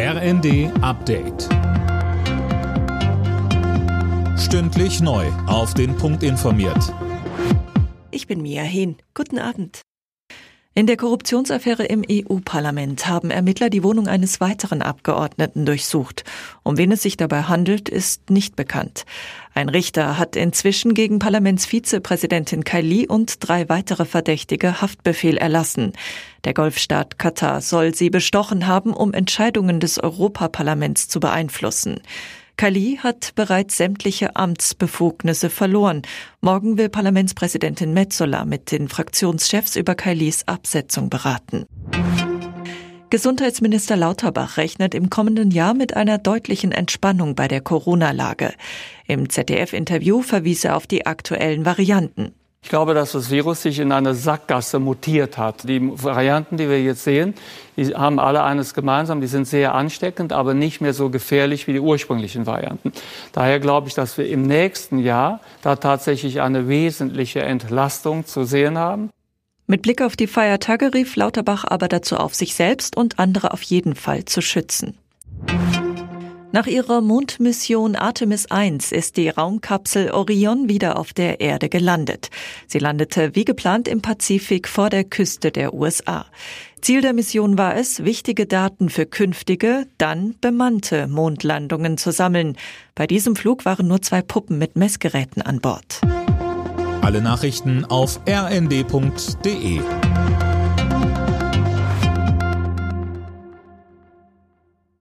RND Update. Stündlich neu. Auf den Punkt informiert. Ich bin Mia Hehn. Guten Abend. In der Korruptionsaffäre im EU-Parlament haben Ermittler die Wohnung eines weiteren Abgeordneten durchsucht. Um wen es sich dabei handelt, ist nicht bekannt. Ein Richter hat inzwischen gegen Parlamentsvizepräsidentin Kaili und drei weitere Verdächtige Haftbefehl erlassen. Der Golfstaat Katar soll sie bestochen haben, um Entscheidungen des Europaparlaments zu beeinflussen. Kali hat bereits sämtliche Amtsbefugnisse verloren. Morgen will Parlamentspräsidentin Metzola mit den Fraktionschefs über Kalis Absetzung beraten. Gesundheitsminister Lauterbach rechnet im kommenden Jahr mit einer deutlichen Entspannung bei der Corona-Lage. Im ZDF-Interview verwies er auf die aktuellen Varianten. Ich glaube, dass das Virus sich in eine Sackgasse mutiert hat. Die Varianten, die wir jetzt sehen, die haben alle eines gemeinsam. Die sind sehr ansteckend, aber nicht mehr so gefährlich wie die ursprünglichen Varianten. Daher glaube ich, dass wir im nächsten Jahr da tatsächlich eine wesentliche Entlastung zu sehen haben. Mit Blick auf die Feiertage rief Lauterbach aber dazu auf, sich selbst und andere auf jeden Fall zu schützen. Nach ihrer Mondmission Artemis 1 ist die Raumkapsel Orion wieder auf der Erde gelandet. Sie landete wie geplant im Pazifik vor der Küste der USA. Ziel der Mission war es, wichtige Daten für künftige, dann bemannte Mondlandungen zu sammeln. Bei diesem Flug waren nur zwei Puppen mit Messgeräten an Bord. Alle Nachrichten auf rnd.de